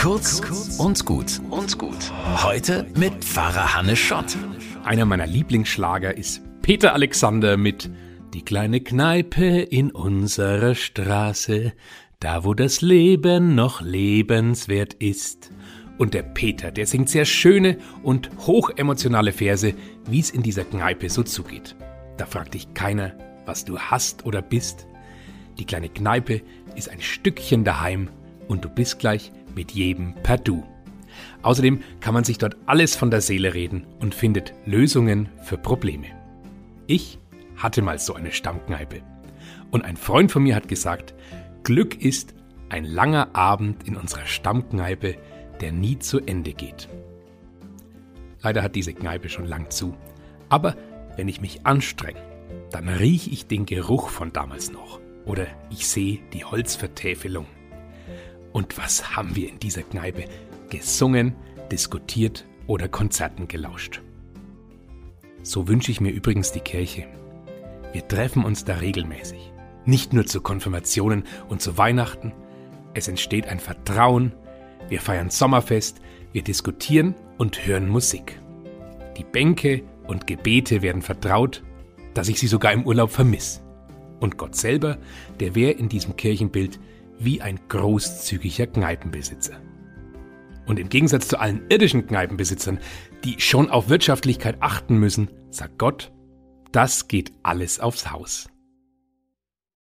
Kurz und gut und gut. Heute mit Pfarrer Hannes Schott. Einer meiner Lieblingsschlager ist Peter Alexander mit Die kleine Kneipe in unserer Straße, da wo das Leben noch lebenswert ist. Und der Peter, der singt sehr schöne und hochemotionale Verse, wie es in dieser Kneipe so zugeht. Da fragt dich keiner, was du hast oder bist. Die kleine Kneipe ist ein Stückchen daheim und du bist gleich mit jedem per Du. Außerdem kann man sich dort alles von der Seele reden und findet Lösungen für Probleme. Ich hatte mal so eine Stammkneipe. Und ein Freund von mir hat gesagt, Glück ist ein langer Abend in unserer Stammkneipe, der nie zu Ende geht. Leider hat diese Kneipe schon lang zu. Aber wenn ich mich anstrenge, dann rieche ich den Geruch von damals noch. Oder ich sehe die Holzvertäfelung. Und was haben wir in dieser Kneipe gesungen, diskutiert oder Konzerten gelauscht? So wünsche ich mir übrigens die Kirche. Wir treffen uns da regelmäßig. Nicht nur zu Konfirmationen und zu Weihnachten. Es entsteht ein Vertrauen. Wir feiern Sommerfest. Wir diskutieren und hören Musik. Die Bänke und Gebete werden vertraut, dass ich sie sogar im Urlaub vermisse. Und Gott selber, der wäre in diesem Kirchenbild wie ein großzügiger Kneipenbesitzer. Und im Gegensatz zu allen irdischen Kneipenbesitzern, die schon auf Wirtschaftlichkeit achten müssen, sagt Gott, das geht alles aufs Haus.